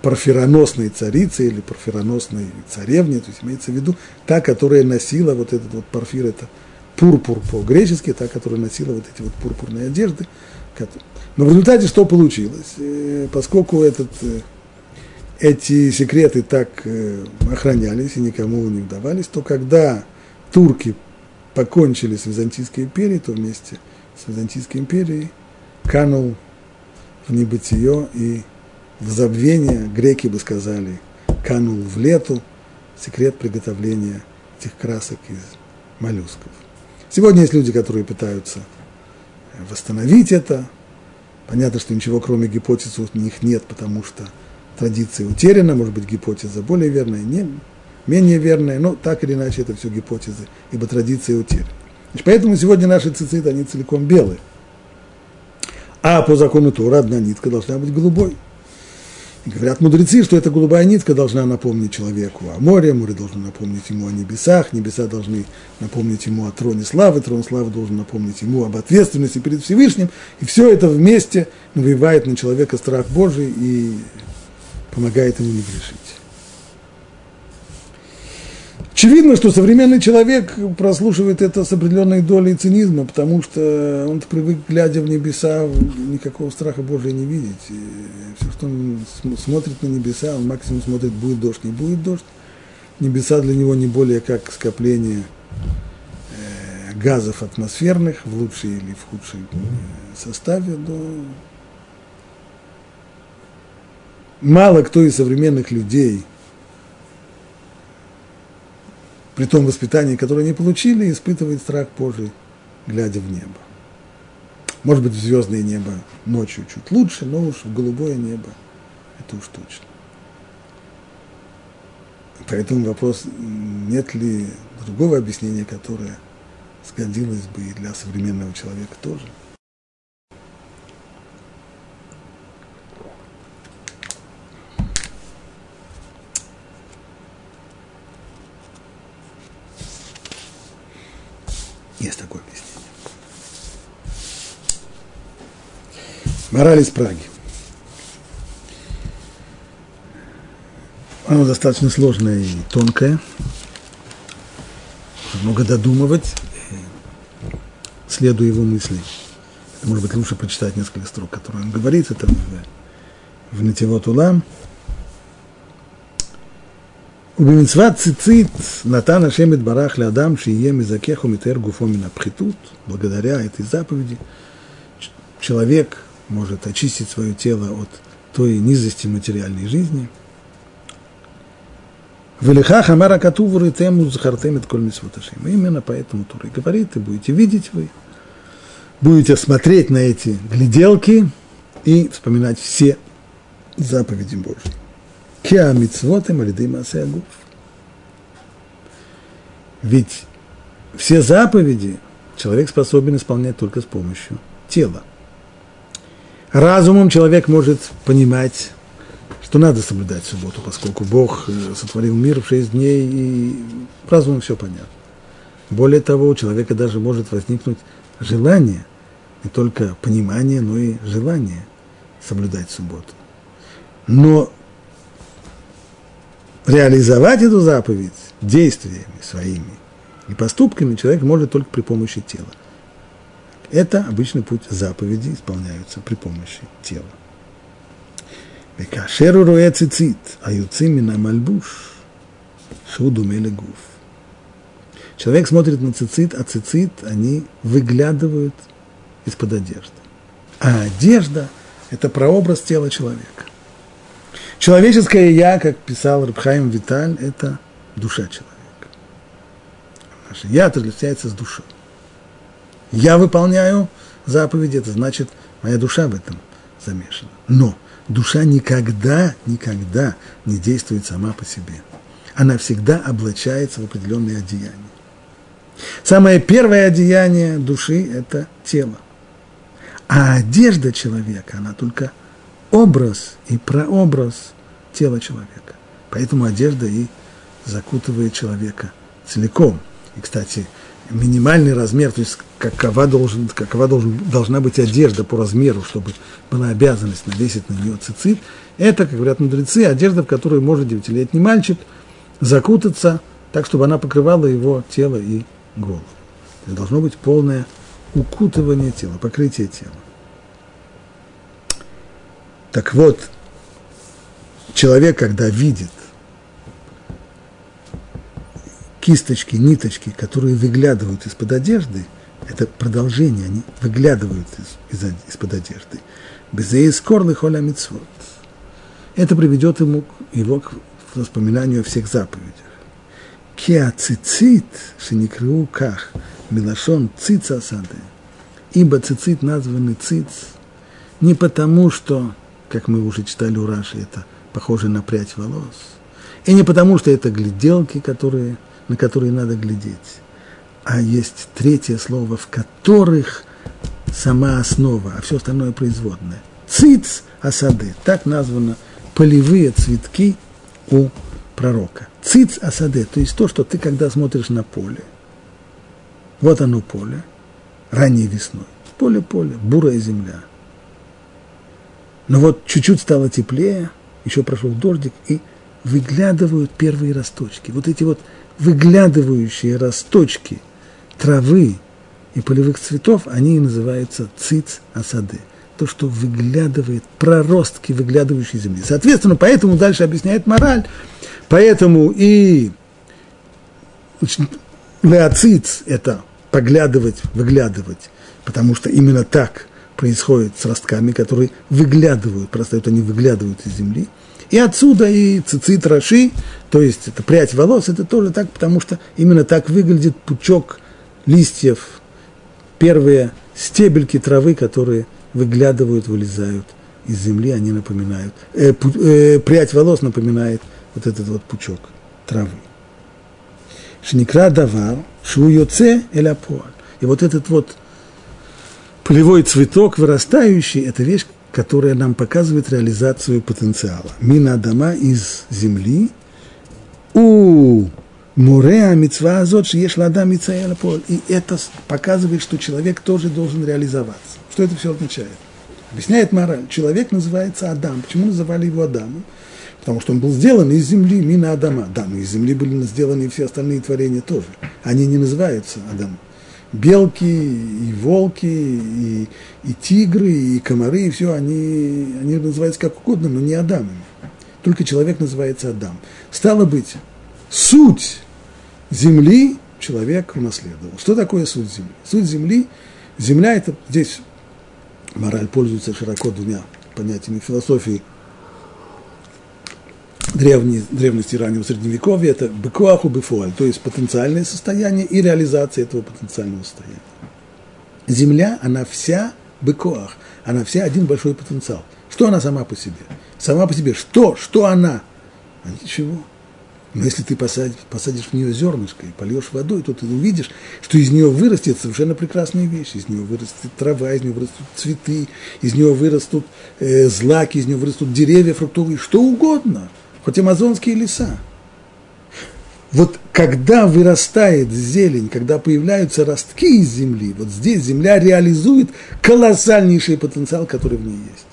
парфироносной царице или парфироносной царевне, то есть имеется в виду та, которая носила вот этот вот парфир, это пурпур по-гречески, та, которая носила вот эти вот пурпурные одежды. Но в результате что получилось? Э, поскольку этот, э, эти секреты так э, охранялись и никому не удавались, то когда турки покончили с Византийской империей, то вместе с Византийской империей канул в небытие и в забвение, греки бы сказали, канул в лету секрет приготовления этих красок из моллюсков. Сегодня есть люди, которые пытаются восстановить это. Понятно, что ничего кроме гипотезы у них нет, потому что традиция утеряна, может быть, гипотеза более верная, не, менее верная, но так или иначе это все гипотезы, ибо традиция утеряна. Значит, поэтому сегодня наши цициты, они целиком белые. А по закону Тура одна нитка должна быть голубой – Говорят мудрецы, что эта голубая нитка должна напомнить человеку о море, море должно напомнить ему о небесах, небеса должны напомнить ему о троне славы, трон славы должен напомнить ему об ответственности перед Всевышним. И все это вместе навевает на человека страх Божий и помогает ему не грешить. Очевидно, что современный человек прослушивает это с определенной долей цинизма, потому что он привык, глядя в небеса, никакого страха Божия не видеть. И все, что он смотрит на небеса, он максимум смотрит, будет дождь, не будет дождь. Небеса для него не более как скопление э, газов атмосферных в лучшей или в худшей э, составе. Но мало кто из современных людей – при том воспитании, которое они получили, испытывает страх Божий, глядя в небо. Может быть, в звездное небо ночью чуть лучше, но уж в голубое небо это уж точно. Поэтому вопрос, нет ли другого объяснения, которое сгодилось бы и для современного человека тоже – Есть такое объяснение. Мораль из Праги. Оно достаточно сложное и тонкое. Много додумывать, следуя его мысли. Может быть, лучше прочитать несколько строк, которые он говорит. Это в, в Нативот Улам. ובמצוות ציצית נתן השם את ברך לאדם שיהיה מזכך ומתאר גופו מן הפחיתות, благодаря этой заповеди человек может очистить свое тело от той низости материальной жизни. Велихах Амара Катуву Ритему Захартем et Коль Мисваташим. Именно поэтому Тура и говорит, и будете видеть вы, будете смотреть на эти гляделки и вспоминать все заповеди Божьи. Киа мицвотем алидыма асеагуф. Ведь все заповеди человек способен исполнять только с помощью тела. Разумом человек может понимать, что надо соблюдать субботу, поскольку Бог э, сотворил мир в шесть дней, и разумом все понятно. Более того, у человека даже может возникнуть желание, не только понимание, но и желание соблюдать субботу. Но реализовать эту заповедь действиями своими и поступками человек может только при помощи тела. Это обычный путь заповеди исполняются при помощи тела. Векашеру руэ цицит, а юцимина мальбуш, шуду мелегуф. Человек смотрит на цицит, а цицит они выглядывают из-под одежды. А одежда – это прообраз тела человека. Человеческое «я», как писал Рабхаим Виталь, это душа человека. Наше «я» отличается с душой. Я выполняю заповеди, это значит, моя душа в этом замешана. Но душа никогда, никогда не действует сама по себе. Она всегда облачается в определенные одеяния. Самое первое одеяние души – это тело. А одежда человека, она только образ и прообраз тела человека. Поэтому одежда и закутывает человека целиком. И, кстати, минимальный размер, то есть какова, должен, какова должен, должна быть одежда по размеру, чтобы была обязанность навесить на нее цицит, это, как говорят мудрецы, одежда, в которую может девятилетний мальчик закутаться так, чтобы она покрывала его тело и голову. Это должно быть полное укутывание тела, покрытие тела. Так вот, человек, когда видит кисточки, ниточки, которые выглядывают из-под одежды, это продолжение, они выглядывают из, из, из-под одежды. Безеискорлы холя митцвот. Это приведет ему, его к воспоминанию о всех заповедях. Киа цицит, шеникру ках, милашон цица. Ибо цицит названы циц не потому, что, как мы уже читали у Раши, это похоже на прядь волос, и не потому, что это гляделки, которые – на которые надо глядеть. А есть третье слово, в которых сама основа, а все остальное производное. Циц асады, так названо полевые цветки у пророка. Циц асаде, то есть то, что ты когда смотришь на поле, вот оно поле, ранней весной, поле-поле, бурая земля. Но вот чуть-чуть стало теплее, еще прошел дождик, и выглядывают первые росточки. Вот эти вот выглядывающие росточки травы и полевых цветов, они и называются циц асады. То, что выглядывает, проростки выглядывающей земли. Соответственно, поэтому дальше объясняет мораль. Поэтому и леоциц – это поглядывать, выглядывать, потому что именно так происходит с ростками, которые выглядывают, просто это они выглядывают из земли – и отсюда и цицит раши, то есть это прядь волос, это тоже так, потому что именно так выглядит пучок листьев, первые стебельки травы, которые выглядывают, вылезают из земли, они напоминают, э, пу, э, прядь волос напоминает вот этот вот пучок травы. Шникра давар, шуйоце эляпуаль. И вот этот вот полевой цветок вырастающий, это вещь, которая нам показывает реализацию потенциала. Мина дома из земли, у Муреа мецва азот, ешь лада поль. И это показывает, что человек тоже должен реализоваться. Что это все означает? Объясняет мораль. Человек называется Адам. Почему называли его Адамом? Потому что он был сделан из земли, мина Адама. Да, но из земли были сделаны и все остальные творения тоже. Они не называются Адам. Белки, и волки, и, и тигры, и комары, и все, они, они называются как угодно, но не Адамами. Только человек называется Адам. Стало быть, суть земли человек унаследовал. Что такое суть земли? Суть земли, земля это, здесь мораль пользуется широко двумя понятиями философии древней, древности раннего средневековья, это бекуаху бефуаль, то есть потенциальное состояние и реализация этого потенциального состояния. Земля, она вся бекуах, она вся один большой потенциал. Что она сама по себе? Сама по себе, что? Что она? А ничего. Но если ты посадишь, посадишь в нее зернышко и польешь водой, то ты увидишь, что из нее вырастет совершенно прекрасные вещи. Из нее вырастет трава, из нее вырастут цветы, из нее вырастут э, злаки, из нее вырастут деревья фруктовые, что угодно, хоть амазонские леса. Вот когда вырастает зелень, когда появляются ростки из земли, вот здесь земля реализует колоссальнейший потенциал, который в ней есть.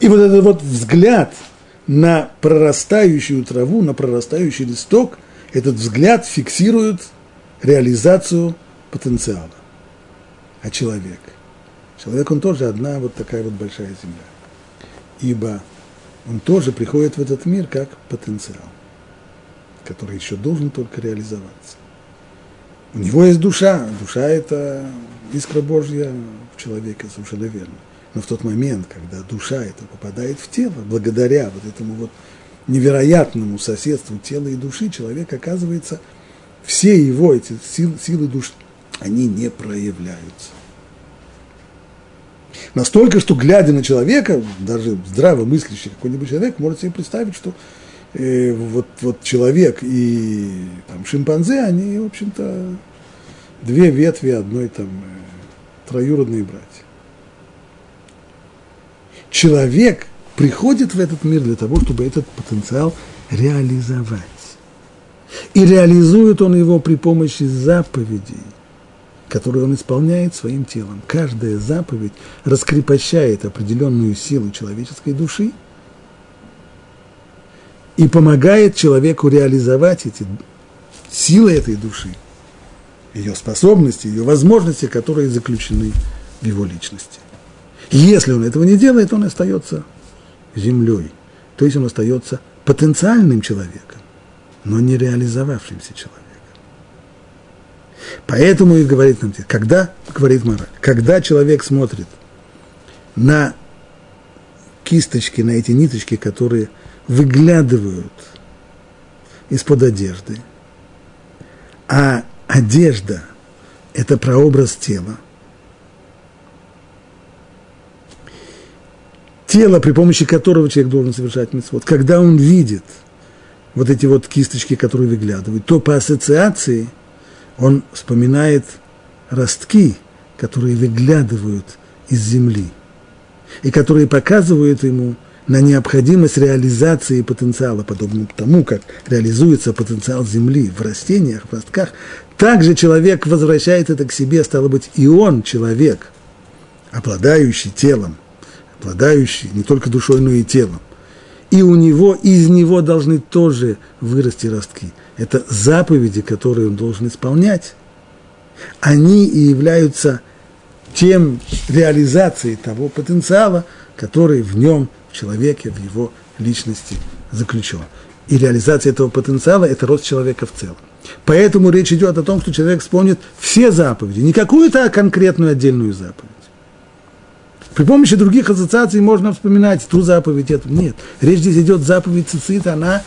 И вот этот вот взгляд – на прорастающую траву, на прорастающий листок, этот взгляд фиксирует реализацию потенциала. А человек? Человек, он тоже одна вот такая вот большая земля. Ибо он тоже приходит в этот мир как потенциал, который еще должен только реализоваться. У него есть душа. Душа – это искра Божья в человеке, совершенно верно. Но в тот момент, когда душа это попадает в тело, благодаря вот этому вот невероятному соседству тела и души, человек оказывается, все его эти силы, силы души, они не проявляются. Настолько, что глядя на человека, даже здравомыслящий какой-нибудь человек может себе представить, что э, вот, вот человек и там, шимпанзе, они, в общем-то, две ветви одной там э, троюродные братья человек приходит в этот мир для того, чтобы этот потенциал реализовать. И реализует он его при помощи заповедей, которые он исполняет своим телом. Каждая заповедь раскрепощает определенную силу человеческой души и помогает человеку реализовать эти силы этой души, ее способности, ее возможности, которые заключены в его личности. Если он этого не делает, он остается землей. То есть он остается потенциальным человеком, но не реализовавшимся человеком. Поэтому и говорит нам, когда, говорит мораль, когда человек смотрит на кисточки, на эти ниточки, которые выглядывают из-под одежды, а одежда – это прообраз тела – тело, при помощи которого человек должен совершать митцвот, когда он видит вот эти вот кисточки, которые выглядывают, то по ассоциации он вспоминает ростки, которые выглядывают из земли, и которые показывают ему на необходимость реализации потенциала, подобно тому, как реализуется потенциал Земли в растениях, в ростках, также человек возвращает это к себе, стало быть, и он, человек, обладающий телом – обладающий не только душой, но и телом. И у него, из него должны тоже вырасти ростки. Это заповеди, которые он должен исполнять. Они и являются тем реализацией того потенциала, который в нем, в человеке, в его личности заключен. И реализация этого потенциала – это рост человека в целом. Поэтому речь идет о том, что человек вспомнит все заповеди, не какую-то конкретную отдельную заповедь. При помощи других ассоциаций можно вспоминать ту заповедь, эту. Нет. Речь здесь идет заповедь цицит, она,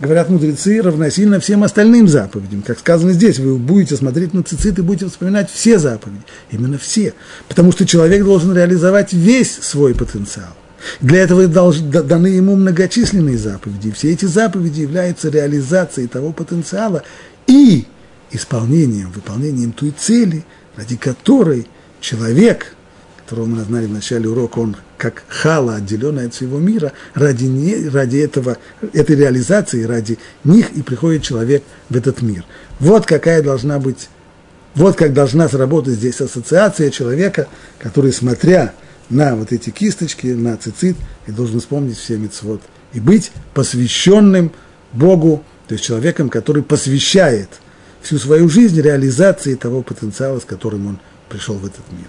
говорят мудрецы, равносильно всем остальным заповедям. Как сказано здесь, вы будете смотреть на цицит и будете вспоминать все заповеди. Именно все. Потому что человек должен реализовать весь свой потенциал. Для этого даны ему многочисленные заповеди. Все эти заповеди являются реализацией того потенциала и исполнением, выполнением той цели, ради которой человек – которого мы знали в начале урока, он как хала, отделенная от всего мира, ради, не, ради этого, этой реализации, ради них и приходит человек в этот мир. Вот какая должна быть, вот как должна сработать здесь ассоциация человека, который, смотря на вот эти кисточки, на цицит, и должен вспомнить все мецвод. И быть посвященным Богу, то есть человеком, который посвящает всю свою жизнь реализации того потенциала, с которым он пришел в этот мир.